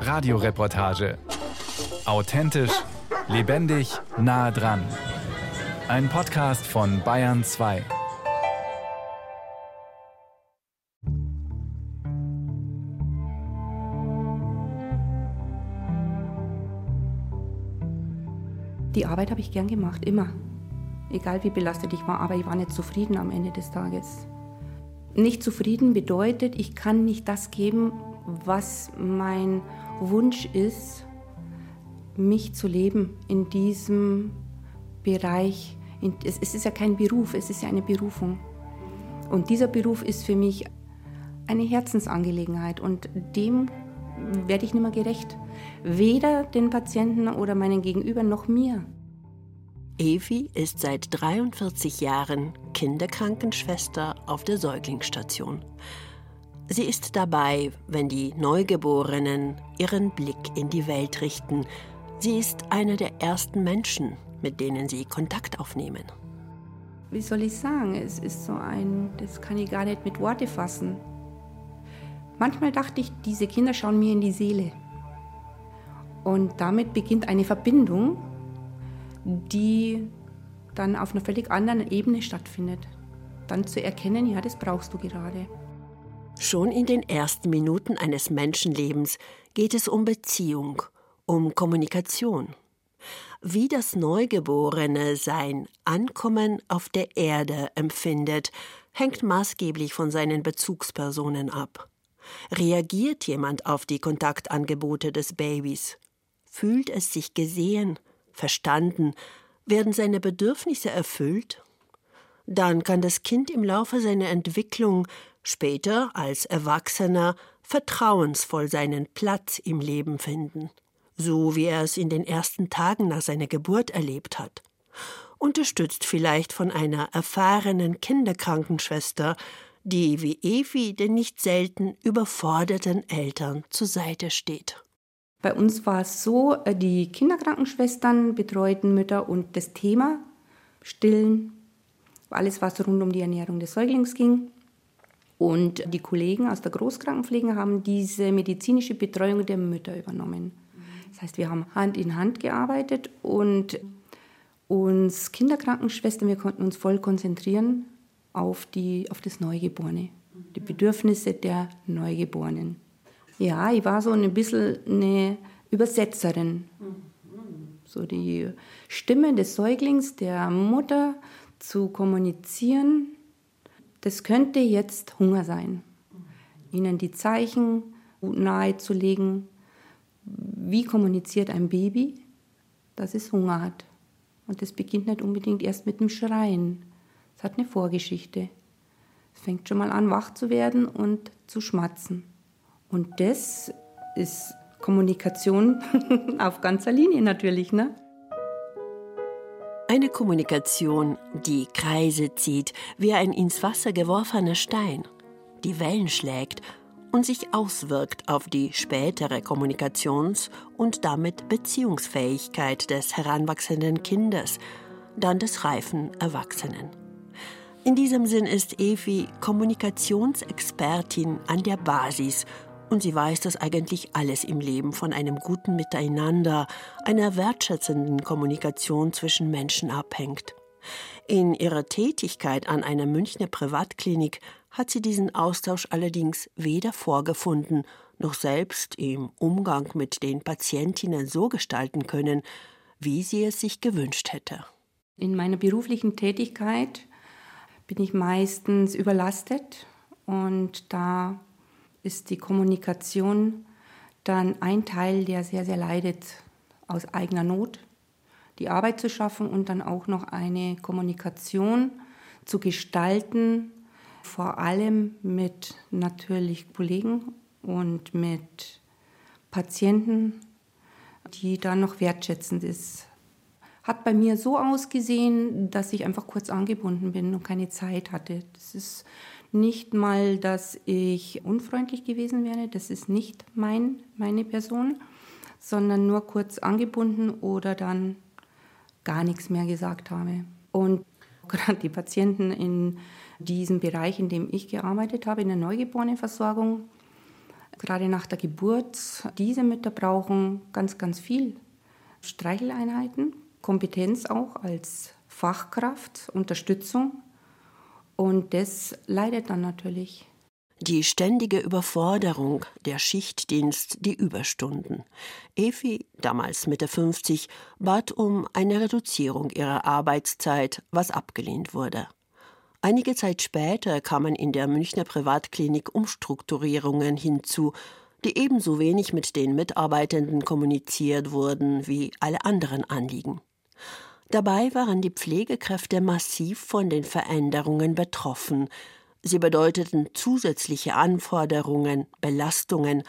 Radioreportage. Authentisch, lebendig, nah dran. Ein Podcast von Bayern 2. Die Arbeit habe ich gern gemacht, immer. Egal wie belastet ich war, aber ich war nicht zufrieden am Ende des Tages. Nicht zufrieden bedeutet, ich kann nicht das geben, was mein Wunsch ist, mich zu leben in diesem Bereich. Es ist ja kein Beruf, es ist ja eine Berufung. Und dieser Beruf ist für mich eine Herzensangelegenheit und dem werde ich nicht mehr gerecht. Weder den Patienten oder meinen Gegenüber noch mir. Evi ist seit 43 Jahren Kinderkrankenschwester auf der Säuglingsstation. Sie ist dabei, wenn die Neugeborenen ihren Blick in die Welt richten. Sie ist eine der ersten Menschen, mit denen sie Kontakt aufnehmen. Wie soll ich sagen? Es ist so ein, das kann ich gar nicht mit Worte fassen. Manchmal dachte ich, diese Kinder schauen mir in die Seele. Und damit beginnt eine Verbindung, die dann auf einer völlig anderen Ebene stattfindet. Dann zu erkennen, ja, das brauchst du gerade. Schon in den ersten Minuten eines Menschenlebens geht es um Beziehung, um Kommunikation. Wie das Neugeborene sein Ankommen auf der Erde empfindet, hängt maßgeblich von seinen Bezugspersonen ab. Reagiert jemand auf die Kontaktangebote des Babys? Fühlt es sich gesehen, verstanden? Werden seine Bedürfnisse erfüllt? Dann kann das Kind im Laufe seiner Entwicklung, später als Erwachsener, vertrauensvoll seinen Platz im Leben finden, so wie er es in den ersten Tagen nach seiner Geburt erlebt hat. Unterstützt vielleicht von einer erfahrenen Kinderkrankenschwester, die wie Evi den nicht selten überforderten Eltern zur Seite steht. Bei uns war es so, äh, die Kinderkrankenschwestern betreuten Mütter und das Thema Stillen, alles was rund um die Ernährung des Säuglings ging. Und die Kollegen aus der Großkrankenpflege haben diese medizinische Betreuung der Mütter übernommen. Das heißt, wir haben Hand in Hand gearbeitet und uns Kinderkrankenschwestern, wir konnten uns voll konzentrieren auf, die, auf das Neugeborene, die Bedürfnisse der Neugeborenen. Ja, ich war so ein bisschen eine Übersetzerin. So die Stimme des Säuglings, der Mutter zu kommunizieren, das könnte jetzt Hunger sein. Ihnen die Zeichen nahezulegen, wie kommuniziert ein Baby, dass es Hunger hat. Und das beginnt nicht unbedingt erst mit dem Schreien. Es hat eine Vorgeschichte. Es fängt schon mal an, wach zu werden und zu schmatzen. Und das ist Kommunikation auf ganzer Linie natürlich, ne? Eine Kommunikation, die Kreise zieht, wie ein ins Wasser geworfener Stein, die Wellen schlägt und sich auswirkt auf die spätere Kommunikations- und damit Beziehungsfähigkeit des heranwachsenden Kindes, dann des reifen Erwachsenen. In diesem Sinn ist Evi Kommunikationsexpertin an der Basis und sie weiß, dass eigentlich alles im Leben von einem guten Miteinander, einer wertschätzenden Kommunikation zwischen Menschen abhängt. In ihrer Tätigkeit an einer Münchner Privatklinik hat sie diesen Austausch allerdings weder vorgefunden noch selbst im Umgang mit den Patientinnen so gestalten können, wie sie es sich gewünscht hätte. In meiner beruflichen Tätigkeit bin ich meistens überlastet und da ist die Kommunikation dann ein Teil, der sehr, sehr leidet aus eigener Not, die Arbeit zu schaffen und dann auch noch eine Kommunikation zu gestalten, vor allem mit natürlich Kollegen und mit Patienten, die dann noch wertschätzend ist. Hat bei mir so ausgesehen, dass ich einfach kurz angebunden bin und keine Zeit hatte. Das ist nicht mal, dass ich unfreundlich gewesen wäre, das ist nicht mein, meine Person, sondern nur kurz angebunden oder dann gar nichts mehr gesagt habe. Und gerade die Patienten in diesem Bereich, in dem ich gearbeitet habe, in der Neugeborenenversorgung, gerade nach der Geburt, diese Mütter brauchen ganz, ganz viel. Streicheleinheiten, Kompetenz auch als Fachkraft, Unterstützung. Und das leidet dann natürlich. Die ständige Überforderung, der Schichtdienst, die Überstunden. Evi, damals Mitte 50, bat um eine Reduzierung ihrer Arbeitszeit, was abgelehnt wurde. Einige Zeit später kamen in der Münchner Privatklinik Umstrukturierungen hinzu, die ebenso wenig mit den Mitarbeitenden kommuniziert wurden wie alle anderen Anliegen. Dabei waren die Pflegekräfte massiv von den Veränderungen betroffen, Sie bedeuteten zusätzliche Anforderungen, Belastungen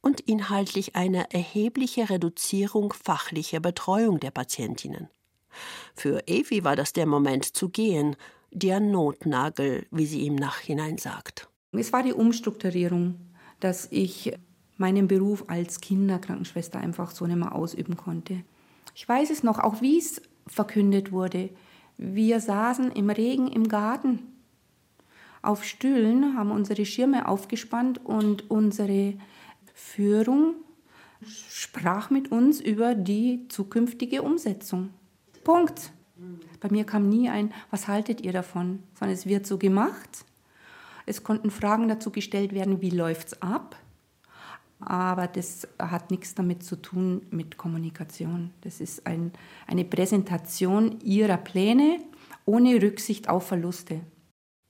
und inhaltlich eine erhebliche Reduzierung fachlicher Betreuung der Patientinnen. Für Evi war das der Moment zu gehen, der Notnagel, wie sie im Nachhinein sagt. Es war die Umstrukturierung, dass ich meinen Beruf als Kinderkrankenschwester einfach so nicht mehr ausüben konnte. Ich weiß es noch, auch wie es verkündet wurde. Wir saßen im Regen im Garten auf Stühlen, haben unsere Schirme aufgespannt und unsere Führung sprach mit uns über die zukünftige Umsetzung. Punkt. Bei mir kam nie ein, was haltet ihr davon, sondern es wird so gemacht. Es konnten Fragen dazu gestellt werden, wie läuft es ab? Aber das hat nichts damit zu tun mit Kommunikation. Das ist ein, eine Präsentation ihrer Pläne ohne Rücksicht auf Verluste.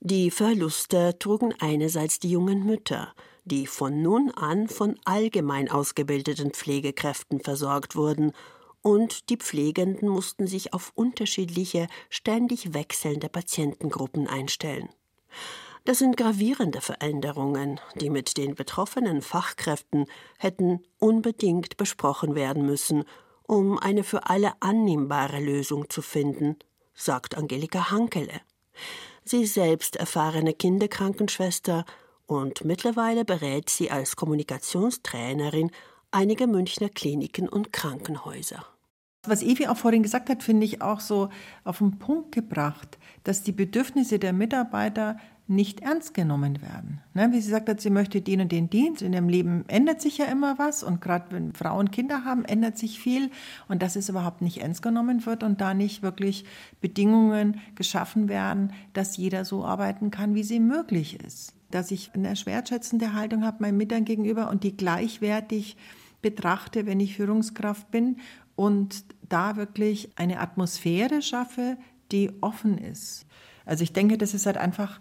Die Verluste trugen einerseits die jungen Mütter, die von nun an von allgemein ausgebildeten Pflegekräften versorgt wurden, und die Pflegenden mussten sich auf unterschiedliche, ständig wechselnde Patientengruppen einstellen. Das sind gravierende Veränderungen, die mit den betroffenen Fachkräften hätten unbedingt besprochen werden müssen, um eine für alle annehmbare Lösung zu finden, sagt Angelika Hankele. Sie selbst erfahrene Kinderkrankenschwester und mittlerweile berät sie als Kommunikationstrainerin einige Münchner Kliniken und Krankenhäuser. Was Evi auch vorhin gesagt hat, finde ich auch so auf den Punkt gebracht, dass die Bedürfnisse der Mitarbeiter nicht ernst genommen werden. Ne, wie sie sagt hat, sie möchte den und den Dienst. In ihrem Leben ändert sich ja immer was und gerade wenn Frauen Kinder haben, ändert sich viel und dass es überhaupt nicht ernst genommen wird und da nicht wirklich Bedingungen geschaffen werden, dass jeder so arbeiten kann, wie sie möglich ist. Dass ich eine wertschätzende Haltung habe meinen Mitarbeitern gegenüber und die gleichwertig betrachte, wenn ich Führungskraft bin und da wirklich eine Atmosphäre schaffe, die offen ist. Also ich denke, das ist halt einfach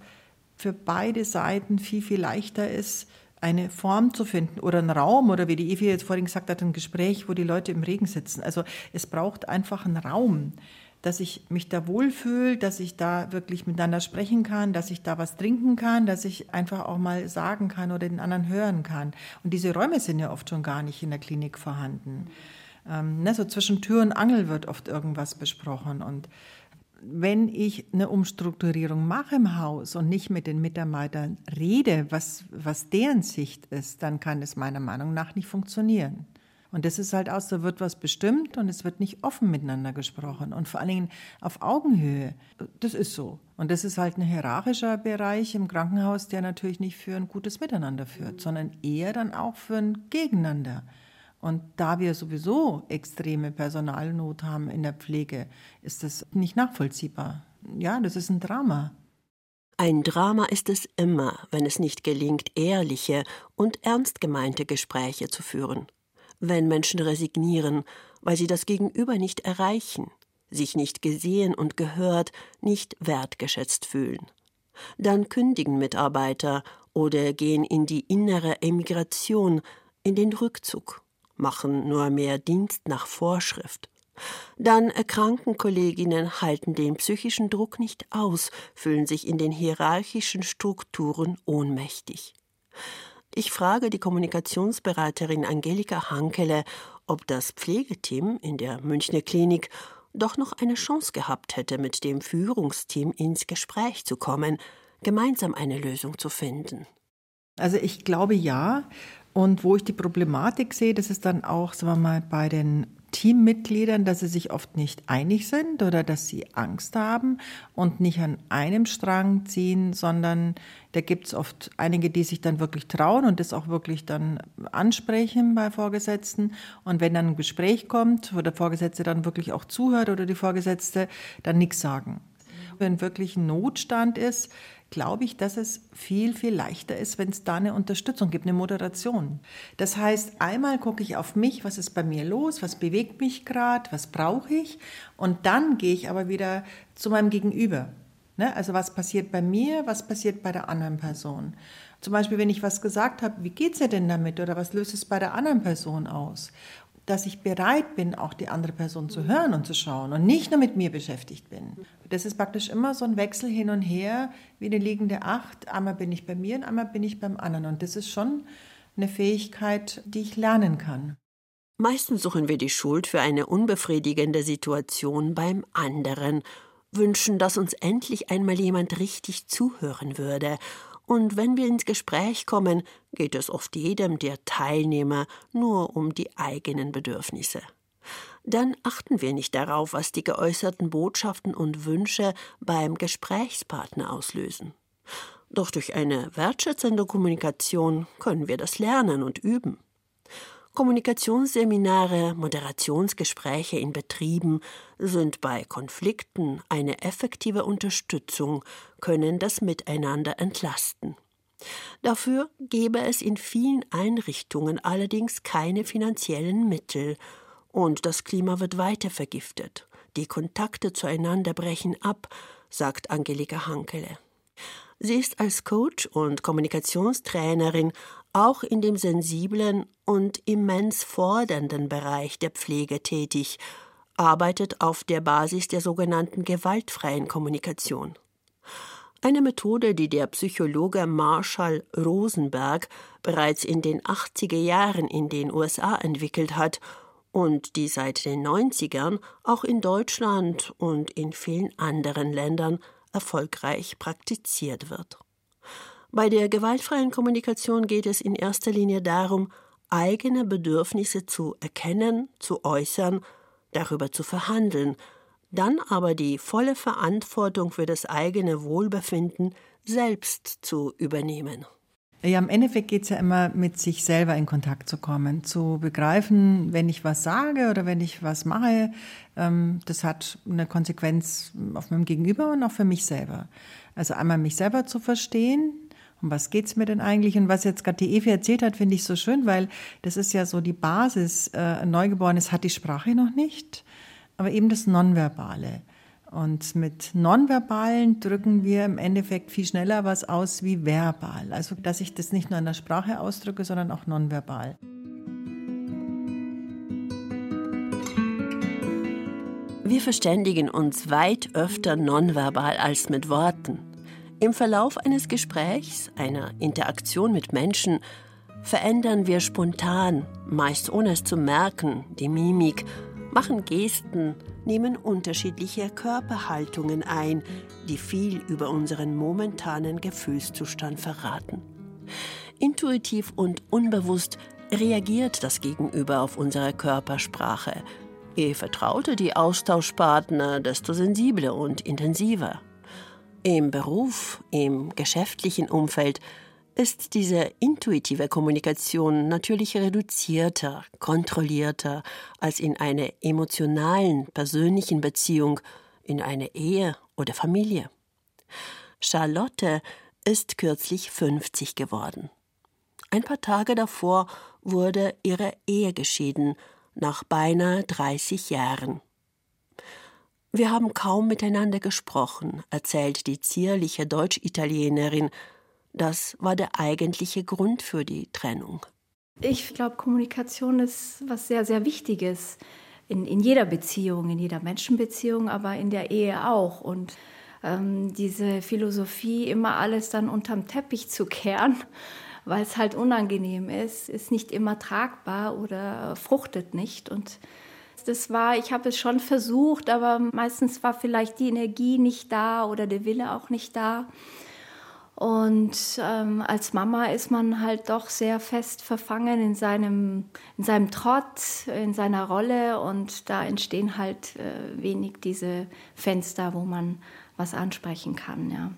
für beide Seiten viel, viel leichter ist, eine Form zu finden oder einen Raum oder wie die Evi jetzt vorhin gesagt hat, ein Gespräch, wo die Leute im Regen sitzen. Also es braucht einfach einen Raum, dass ich mich da wohlfühle, dass ich da wirklich miteinander sprechen kann, dass ich da was trinken kann, dass ich einfach auch mal sagen kann oder den anderen hören kann. Und diese Räume sind ja oft schon gar nicht in der Klinik vorhanden. Ähm, ne, so zwischen Tür und Angel wird oft irgendwas besprochen und wenn ich eine Umstrukturierung mache im Haus und nicht mit den Mitarbeitern rede, was, was deren Sicht ist, dann kann es meiner Meinung nach nicht funktionieren. Und das ist halt aus, da wird was bestimmt und es wird nicht offen miteinander gesprochen und vor allen Dingen auf Augenhöhe. Das ist so. Und das ist halt ein hierarchischer Bereich im Krankenhaus, der natürlich nicht für ein gutes Miteinander führt, sondern eher dann auch für ein Gegeneinander. Und da wir sowieso extreme Personalnot haben in der Pflege, ist das nicht nachvollziehbar. Ja, das ist ein Drama. Ein Drama ist es immer, wenn es nicht gelingt, ehrliche und ernst gemeinte Gespräche zu führen. Wenn Menschen resignieren, weil sie das Gegenüber nicht erreichen, sich nicht gesehen und gehört, nicht wertgeschätzt fühlen. Dann kündigen Mitarbeiter oder gehen in die innere Emigration, in den Rückzug machen nur mehr Dienst nach Vorschrift. Dann erkranken Kolleginnen, halten den psychischen Druck nicht aus, fühlen sich in den hierarchischen Strukturen ohnmächtig. Ich frage die Kommunikationsberaterin Angelika Hankele, ob das Pflegeteam in der Münchner Klinik doch noch eine Chance gehabt hätte, mit dem Führungsteam ins Gespräch zu kommen, gemeinsam eine Lösung zu finden. Also ich glaube ja, und wo ich die Problematik sehe, das ist dann auch, sagen wir mal, bei den Teammitgliedern, dass sie sich oft nicht einig sind oder dass sie Angst haben und nicht an einem Strang ziehen, sondern da gibt es oft einige, die sich dann wirklich trauen und das auch wirklich dann ansprechen bei Vorgesetzten. Und wenn dann ein Gespräch kommt, wo der Vorgesetzte dann wirklich auch zuhört oder die Vorgesetzte, dann nichts sagen. Wenn wirklich Notstand ist, glaube ich, dass es viel, viel leichter ist, wenn es da eine Unterstützung gibt, eine Moderation. Das heißt, einmal gucke ich auf mich, was ist bei mir los, was bewegt mich gerade, was brauche ich und dann gehe ich aber wieder zu meinem Gegenüber. Ne? Also was passiert bei mir, was passiert bei der anderen Person. Zum Beispiel, wenn ich was gesagt habe, wie geht es dir denn damit oder was löst es bei der anderen Person aus? Dass ich bereit bin, auch die andere Person zu hören und zu schauen und nicht nur mit mir beschäftigt bin. Das ist praktisch immer so ein Wechsel hin und her, wie eine liegende Acht. Einmal bin ich bei mir und einmal bin ich beim anderen. Und das ist schon eine Fähigkeit, die ich lernen kann. Meistens suchen wir die Schuld für eine unbefriedigende Situation beim anderen, wünschen, dass uns endlich einmal jemand richtig zuhören würde und wenn wir ins Gespräch kommen, geht es oft jedem der Teilnehmer nur um die eigenen Bedürfnisse. Dann achten wir nicht darauf, was die geäußerten Botschaften und Wünsche beim Gesprächspartner auslösen. Doch durch eine wertschätzende Kommunikation können wir das lernen und üben. Kommunikationsseminare, Moderationsgespräche in Betrieben sind bei Konflikten eine effektive Unterstützung, können das Miteinander entlasten. Dafür gäbe es in vielen Einrichtungen allerdings keine finanziellen Mittel, und das Klima wird weiter vergiftet. Die Kontakte zueinander brechen ab, sagt Angelika Hankele. Sie ist als Coach und Kommunikationstrainerin auch in dem sensiblen und immens fordernden Bereich der Pflege tätig, arbeitet auf der Basis der sogenannten gewaltfreien Kommunikation. Eine Methode, die der Psychologe Marshall Rosenberg bereits in den 80er Jahren in den USA entwickelt hat und die seit den 90ern auch in Deutschland und in vielen anderen Ländern erfolgreich praktiziert wird. Bei der gewaltfreien Kommunikation geht es in erster Linie darum, eigene Bedürfnisse zu erkennen, zu äußern, darüber zu verhandeln, dann aber die volle Verantwortung für das eigene Wohlbefinden selbst zu übernehmen. Ja, im Endeffekt geht es ja immer mit sich selber in Kontakt zu kommen, zu begreifen, wenn ich was sage oder wenn ich was mache, ähm, das hat eine Konsequenz auf meinem Gegenüber und auch für mich selber. Also einmal mich selber zu verstehen, um was geht's mir denn eigentlich? Und was jetzt gerade die Evi erzählt hat, finde ich so schön, weil das ist ja so die Basis. Äh, ein Neugeborenes hat die Sprache noch nicht, aber eben das Nonverbale. Und mit Nonverbalen drücken wir im Endeffekt viel schneller was aus wie verbal. Also, dass ich das nicht nur in der Sprache ausdrücke, sondern auch nonverbal. Wir verständigen uns weit öfter nonverbal als mit Worten. Im Verlauf eines Gesprächs, einer Interaktion mit Menschen, verändern wir spontan, meist ohne es zu merken, die Mimik, machen Gesten, nehmen unterschiedliche Körperhaltungen ein, die viel über unseren momentanen Gefühlszustand verraten. Intuitiv und unbewusst reagiert das Gegenüber auf unsere Körpersprache. Je vertrauter die Austauschpartner, desto sensibler und intensiver. Im Beruf, im geschäftlichen Umfeld ist diese intuitive Kommunikation natürlich reduzierter, kontrollierter als in einer emotionalen, persönlichen Beziehung, in einer Ehe oder Familie. Charlotte ist kürzlich 50 geworden. Ein paar Tage davor wurde ihre Ehe geschieden, nach beinahe 30 Jahren. Wir haben kaum miteinander gesprochen, erzählt die zierliche Deutsch-Italienerin. Das war der eigentliche Grund für die Trennung. Ich glaube, Kommunikation ist was sehr, sehr Wichtiges. In, in jeder Beziehung, in jeder Menschenbeziehung, aber in der Ehe auch. Und ähm, diese Philosophie, immer alles dann unterm Teppich zu kehren, weil es halt unangenehm ist, ist nicht immer tragbar oder fruchtet nicht. Und das war, ich habe es schon versucht, aber meistens war vielleicht die Energie nicht da oder der Wille auch nicht da. Und ähm, als Mama ist man halt doch sehr fest verfangen in seinem, in seinem Trott, in seiner Rolle. Und da entstehen halt äh, wenig diese Fenster, wo man was ansprechen kann. Ja.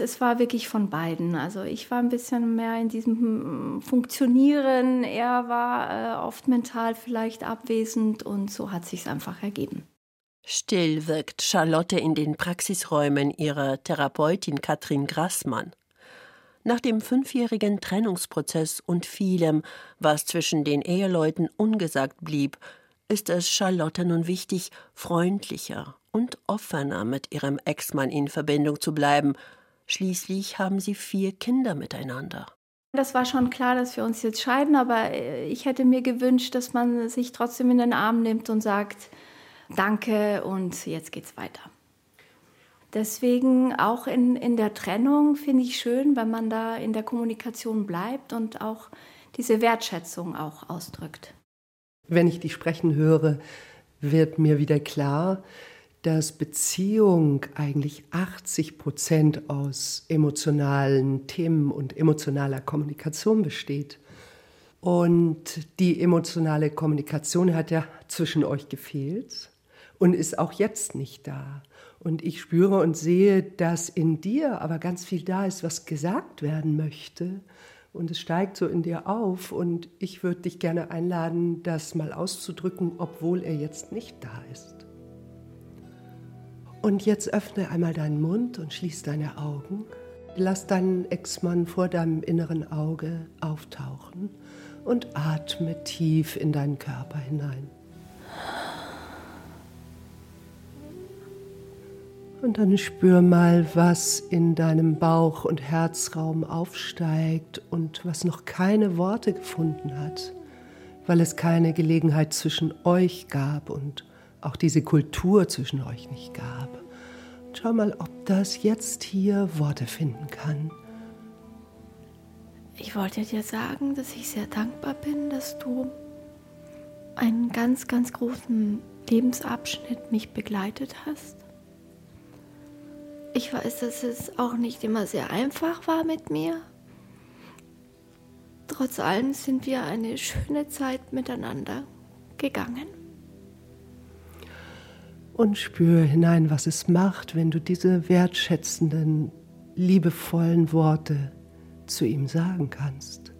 Es war wirklich von beiden. Also ich war ein bisschen mehr in diesem Funktionieren, er war äh, oft mental vielleicht abwesend und so hat sich einfach ergeben. Still wirkt Charlotte in den Praxisräumen ihrer Therapeutin Katrin Grassmann. Nach dem fünfjährigen Trennungsprozess und vielem, was zwischen den Eheleuten ungesagt blieb, ist es Charlotte nun wichtig, freundlicher und offener mit ihrem Ex-Mann in Verbindung zu bleiben. Schließlich haben sie vier Kinder miteinander. Das war schon klar, dass wir uns jetzt scheiden, aber äh, ich hätte mir gewünscht, dass man sich trotzdem in den Arm nimmt und sagt, danke und jetzt geht's weiter. Deswegen auch in, in der Trennung finde ich schön, wenn man da in der Kommunikation bleibt und auch diese Wertschätzung auch ausdrückt. Wenn ich dich sprechen höre, wird mir wieder klar, dass Beziehung eigentlich 80 Prozent aus emotionalen Themen und emotionaler Kommunikation besteht. Und die emotionale Kommunikation hat ja zwischen euch gefehlt und ist auch jetzt nicht da. Und ich spüre und sehe, dass in dir aber ganz viel da ist, was gesagt werden möchte. Und es steigt so in dir auf. Und ich würde dich gerne einladen, das mal auszudrücken, obwohl er jetzt nicht da ist. Und jetzt öffne einmal deinen Mund und schließ deine Augen. Lass deinen Ex-Mann vor deinem inneren Auge auftauchen und atme tief in deinen Körper hinein. Und dann spür mal, was in deinem Bauch- und Herzraum aufsteigt und was noch keine Worte gefunden hat, weil es keine Gelegenheit zwischen euch gab und auch diese Kultur zwischen euch nicht gab. schau mal, ob das jetzt hier Worte finden kann. Ich wollte dir sagen, dass ich sehr dankbar bin, dass du einen ganz, ganz großen Lebensabschnitt mich begleitet hast. Ich weiß, dass es auch nicht immer sehr einfach war mit mir. Trotz allem sind wir eine schöne Zeit miteinander gegangen. Und spür hinein, was es macht, wenn du diese wertschätzenden, liebevollen Worte zu ihm sagen kannst.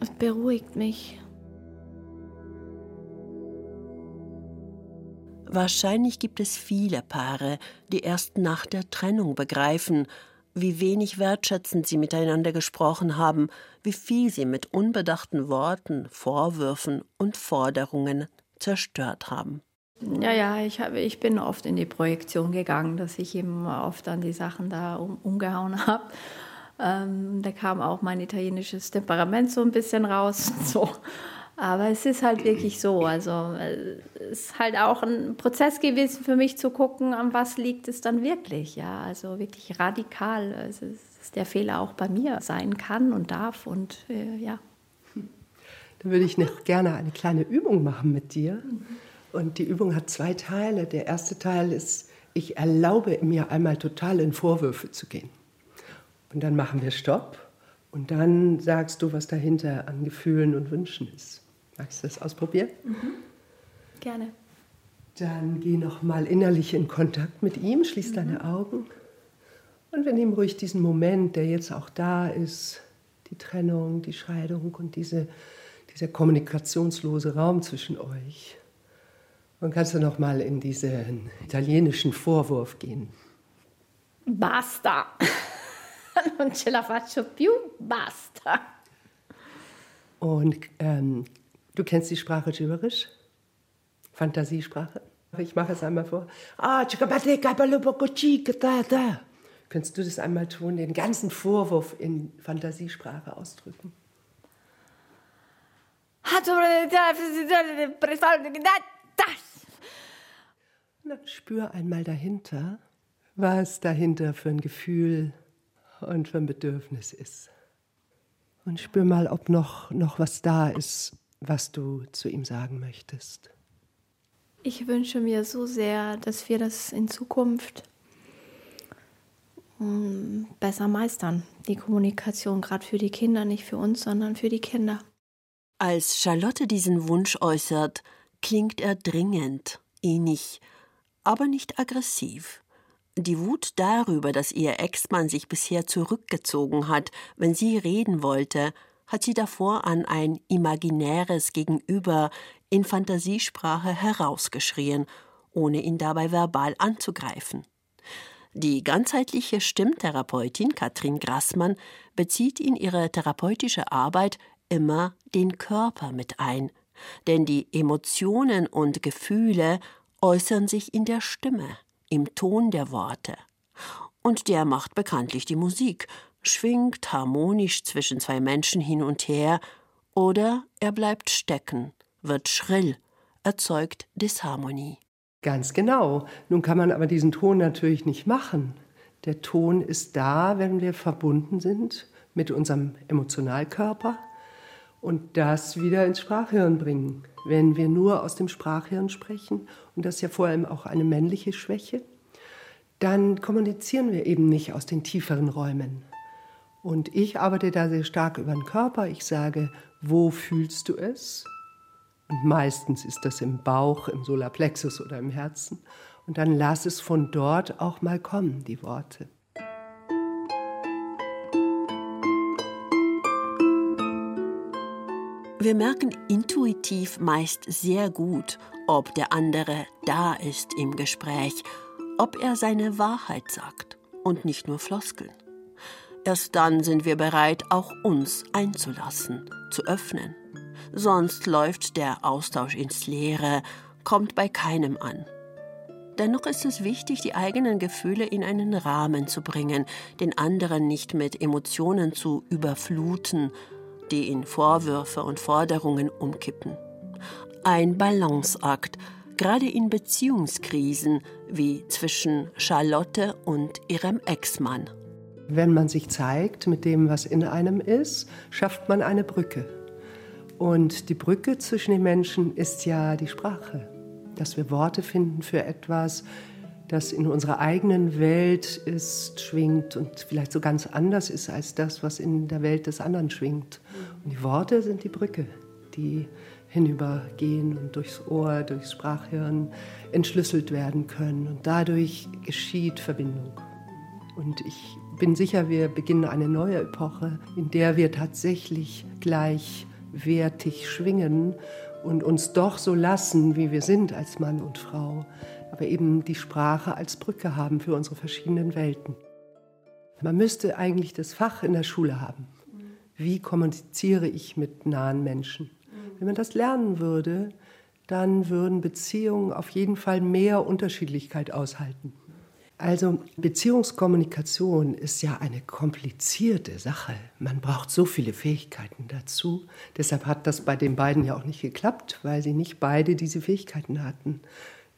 Es beruhigt mich. Wahrscheinlich gibt es viele Paare, die erst nach der Trennung begreifen, wie wenig wertschätzend sie miteinander gesprochen haben, wie viel sie mit unbedachten Worten, Vorwürfen und Forderungen zerstört haben. Ja, ja, ich, habe, ich bin oft in die Projektion gegangen, dass ich eben oft an die Sachen da um, umgehauen habe. Ähm, da kam auch mein italienisches Temperament so ein bisschen raus. So. Aber es ist halt wirklich so. Also äh, es ist halt auch ein Prozess gewesen für mich zu gucken, an was liegt es dann wirklich. Ja, also wirklich radikal. Also dass der Fehler auch bei mir sein kann und darf und äh, ja. Dann würde ich noch gerne eine kleine Übung machen mit dir. Und die Übung hat zwei Teile. Der erste Teil ist, ich erlaube mir einmal total in Vorwürfe zu gehen. Und dann machen wir Stopp. Und dann sagst du, was dahinter an Gefühlen und Wünschen ist. Magst du das ausprobieren? Mhm. Gerne. Dann geh noch mal innerlich in Kontakt mit ihm, schließ mhm. deine Augen und wir nehmen ruhig diesen Moment, der jetzt auch da ist, die Trennung, die Scheidung und diese, dieser kommunikationslose Raum zwischen euch. Und kannst du noch mal in diesen italienischen Vorwurf gehen. Basta. Non ce la faccio più, basta. Und ähm, Du kennst die Sprache Gibberisch? Fantasiesprache? Ich mache es einmal vor. Ah, Könntest du das einmal tun, den ganzen Vorwurf in Fantasiesprache ausdrücken? Na, spür einmal dahinter, was dahinter für ein Gefühl und für ein Bedürfnis ist. Und spür mal, ob noch, noch was da ist, was du zu ihm sagen möchtest. Ich wünsche mir so sehr, dass wir das in Zukunft hm, besser meistern. Die Kommunikation, gerade für die Kinder, nicht für uns, sondern für die Kinder. Als Charlotte diesen Wunsch äußert, klingt er dringend, innig, aber nicht aggressiv. Die Wut darüber, dass ihr Ex-Mann sich bisher zurückgezogen hat, wenn sie reden wollte, hat sie davor an ein imaginäres Gegenüber in Fantasiesprache herausgeschrien, ohne ihn dabei verbal anzugreifen. Die ganzheitliche Stimmtherapeutin Katrin Grassmann bezieht in ihre therapeutische Arbeit immer den Körper mit ein, denn die Emotionen und Gefühle äußern sich in der Stimme, im Ton der Worte. Und der macht bekanntlich die Musik, schwingt harmonisch zwischen zwei Menschen hin und her, oder er bleibt stecken, wird schrill, erzeugt Disharmonie. Ganz genau. Nun kann man aber diesen Ton natürlich nicht machen. Der Ton ist da, wenn wir verbunden sind mit unserem Emotionalkörper und das wieder ins Sprachhirn bringen. Wenn wir nur aus dem Sprachhirn sprechen, und das ist ja vor allem auch eine männliche Schwäche, dann kommunizieren wir eben nicht aus den tieferen Räumen. Und ich arbeite da sehr stark über den Körper. Ich sage, wo fühlst du es? Und meistens ist das im Bauch, im Solarplexus oder im Herzen. Und dann lass es von dort auch mal kommen, die Worte. Wir merken intuitiv meist sehr gut, ob der andere da ist im Gespräch, ob er seine Wahrheit sagt und nicht nur Floskeln. Erst dann sind wir bereit, auch uns einzulassen, zu öffnen sonst läuft der Austausch ins Leere, kommt bei keinem an. Dennoch ist es wichtig, die eigenen Gefühle in einen Rahmen zu bringen, den anderen nicht mit Emotionen zu überfluten, die in Vorwürfe und Forderungen umkippen. Ein Balanceakt, gerade in Beziehungskrisen wie zwischen Charlotte und ihrem Ex-Mann. Wenn man sich zeigt mit dem, was in einem ist, schafft man eine Brücke. Und die Brücke zwischen den Menschen ist ja die Sprache, dass wir Worte finden für etwas, das in unserer eigenen Welt ist, schwingt und vielleicht so ganz anders ist als das, was in der Welt des anderen schwingt. Und die Worte sind die Brücke, die hinübergehen und durchs Ohr, durchs Sprachhirn entschlüsselt werden können. Und dadurch geschieht Verbindung. Und ich bin sicher, wir beginnen eine neue Epoche, in der wir tatsächlich gleich wertig schwingen und uns doch so lassen, wie wir sind als Mann und Frau, aber eben die Sprache als Brücke haben für unsere verschiedenen Welten. Man müsste eigentlich das Fach in der Schule haben. Wie kommuniziere ich mit nahen Menschen? Wenn man das lernen würde, dann würden Beziehungen auf jeden Fall mehr Unterschiedlichkeit aushalten. Also Beziehungskommunikation ist ja eine komplizierte Sache. Man braucht so viele Fähigkeiten dazu. Deshalb hat das bei den beiden ja auch nicht geklappt, weil sie nicht beide diese Fähigkeiten hatten.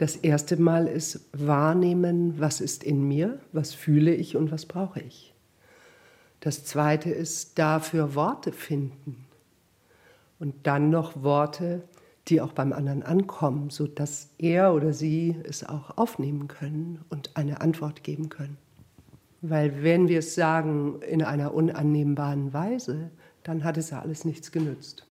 Das erste Mal ist wahrnehmen, was ist in mir, was fühle ich und was brauche ich. Das zweite ist dafür Worte finden. Und dann noch Worte die auch beim anderen ankommen, sodass er oder sie es auch aufnehmen können und eine Antwort geben können. Weil wenn wir es sagen in einer unannehmbaren Weise, dann hat es ja alles nichts genützt.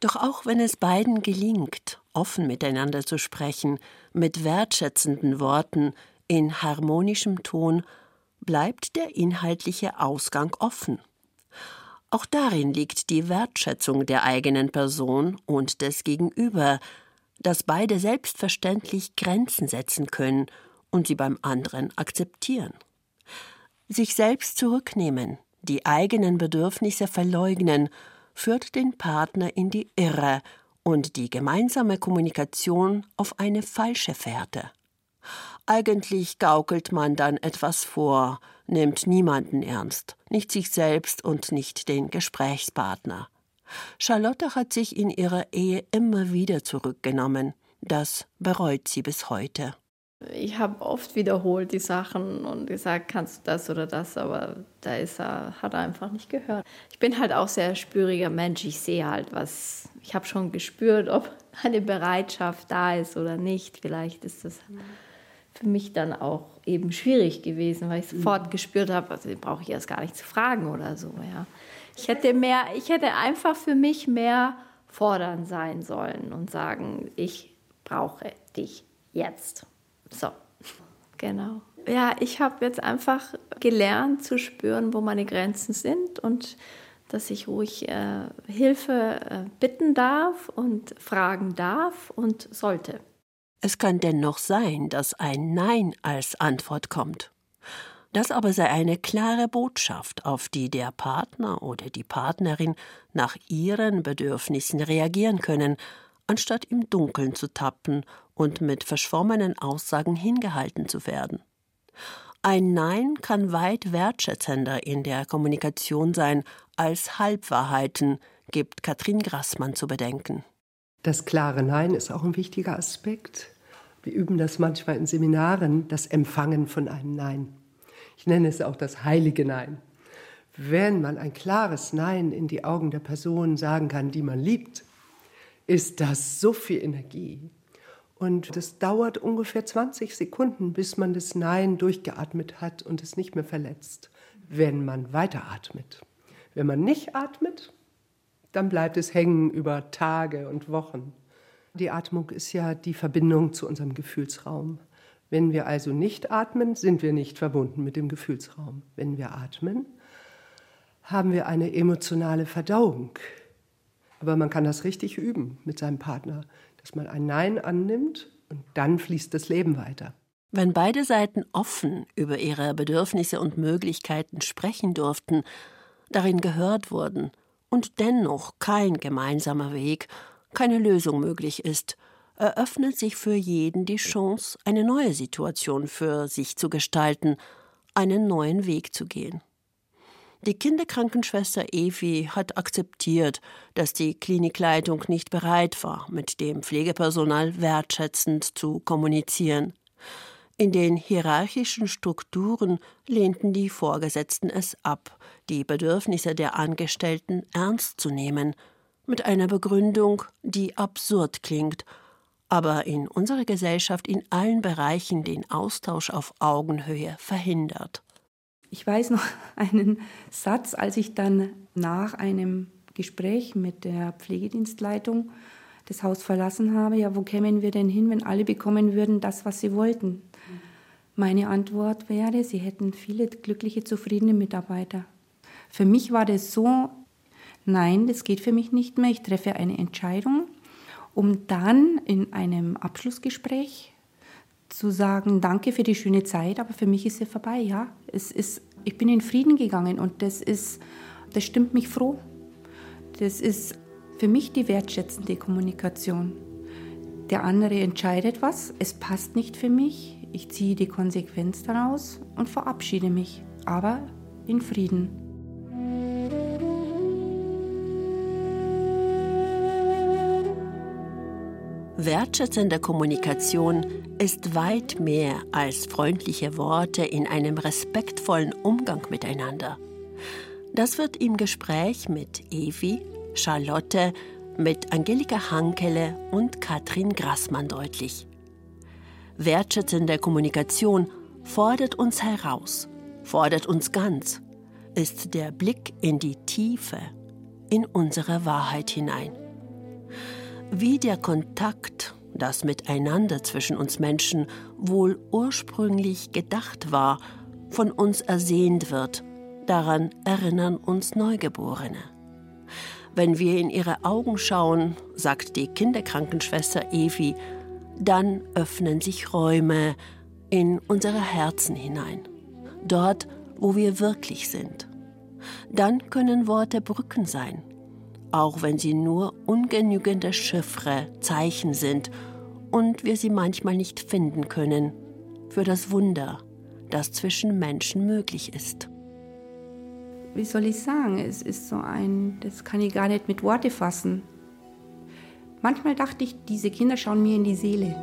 Doch auch wenn es beiden gelingt, offen miteinander zu sprechen, mit wertschätzenden Worten, in harmonischem Ton, bleibt der inhaltliche Ausgang offen. Auch darin liegt die Wertschätzung der eigenen Person und des Gegenüber, dass beide selbstverständlich Grenzen setzen können und sie beim anderen akzeptieren. Sich selbst zurücknehmen, die eigenen Bedürfnisse verleugnen, führt den Partner in die Irre und die gemeinsame Kommunikation auf eine falsche Fährte. Eigentlich gaukelt man dann etwas vor, nimmt niemanden ernst, nicht sich selbst und nicht den Gesprächspartner. Charlotte hat sich in ihrer Ehe immer wieder zurückgenommen. Das bereut sie bis heute. Ich habe oft wiederholt die Sachen und gesagt, kannst du das oder das, aber da ist er, hat er einfach nicht gehört. Ich bin halt auch sehr spüriger Mensch. Ich sehe halt was. Ich habe schon gespürt, ob eine Bereitschaft da ist oder nicht. Vielleicht ist das für mich dann auch eben schwierig gewesen, weil ich sofort gespürt habe, also brauche ich erst gar nicht zu fragen oder so. Ja. Ich hätte mehr, ich hätte einfach für mich mehr fordern sein sollen und sagen, ich brauche dich jetzt. So, genau. Ja, ich habe jetzt einfach gelernt zu spüren, wo meine Grenzen sind und dass ich ruhig äh, Hilfe äh, bitten darf und fragen darf und sollte. Es kann dennoch sein, dass ein Nein als Antwort kommt. Das aber sei eine klare Botschaft, auf die der Partner oder die Partnerin nach ihren Bedürfnissen reagieren können, anstatt im Dunkeln zu tappen und mit verschwommenen Aussagen hingehalten zu werden. Ein Nein kann weit wertschätzender in der Kommunikation sein als Halbwahrheiten, gibt Katrin Grassmann zu bedenken. Das klare Nein ist auch ein wichtiger Aspekt. Wir üben das manchmal in Seminaren, das Empfangen von einem Nein. Ich nenne es auch das heilige Nein. Wenn man ein klares Nein in die Augen der Person sagen kann, die man liebt, ist das so viel Energie. Und das dauert ungefähr 20 Sekunden, bis man das Nein durchgeatmet hat und es nicht mehr verletzt, wenn man weiteratmet. Wenn man nicht atmet, dann bleibt es hängen über Tage und Wochen. Die Atmung ist ja die Verbindung zu unserem Gefühlsraum. Wenn wir also nicht atmen, sind wir nicht verbunden mit dem Gefühlsraum. Wenn wir atmen, haben wir eine emotionale Verdauung. Aber man kann das richtig üben mit seinem Partner, dass man ein Nein annimmt und dann fließt das Leben weiter. Wenn beide Seiten offen über ihre Bedürfnisse und Möglichkeiten sprechen durften, darin gehört wurden und dennoch kein gemeinsamer Weg keine Lösung möglich ist, eröffnet sich für jeden die Chance, eine neue Situation für sich zu gestalten, einen neuen Weg zu gehen. Die Kinderkrankenschwester Evi hat akzeptiert, dass die Klinikleitung nicht bereit war, mit dem Pflegepersonal wertschätzend zu kommunizieren. In den hierarchischen Strukturen lehnten die Vorgesetzten es ab, die Bedürfnisse der Angestellten ernst zu nehmen mit einer Begründung, die absurd klingt, aber in unserer Gesellschaft in allen Bereichen den Austausch auf Augenhöhe verhindert. Ich weiß noch einen Satz, als ich dann nach einem Gespräch mit der Pflegedienstleitung das Haus verlassen habe, ja, wo kämen wir denn hin, wenn alle bekommen würden das, was sie wollten? Meine Antwort wäre, sie hätten viele glückliche, zufriedene Mitarbeiter. Für mich war das so nein, das geht für mich nicht mehr, ich treffe eine Entscheidung, um dann in einem Abschlussgespräch zu sagen, danke für die schöne Zeit, aber für mich ist sie vorbei, ja. Es ist, ich bin in Frieden gegangen und das ist, das stimmt mich froh. Das ist für mich die wertschätzende Kommunikation. Der andere entscheidet was, es passt nicht für mich, ich ziehe die Konsequenz daraus und verabschiede mich, aber in Frieden. Wertschätzende Kommunikation ist weit mehr als freundliche Worte in einem respektvollen Umgang miteinander. Das wird im Gespräch mit Evi, Charlotte, mit Angelika Hankele und Katrin Grassmann deutlich. Wertschätzende Kommunikation fordert uns heraus, fordert uns ganz, ist der Blick in die Tiefe, in unsere Wahrheit hinein wie der Kontakt, das Miteinander zwischen uns Menschen wohl ursprünglich gedacht war, von uns ersehnt wird, daran erinnern uns Neugeborene. Wenn wir in ihre Augen schauen, sagt die Kinderkrankenschwester Evi, dann öffnen sich Räume in unsere Herzen hinein, dort, wo wir wirklich sind. Dann können Worte Brücken sein, auch wenn sie nur ungenügende Chiffre, Zeichen sind und wir sie manchmal nicht finden können, für das Wunder, das zwischen Menschen möglich ist. Wie soll ich sagen, es ist so ein, das kann ich gar nicht mit Worte fassen. Manchmal dachte ich, diese Kinder schauen mir in die Seele.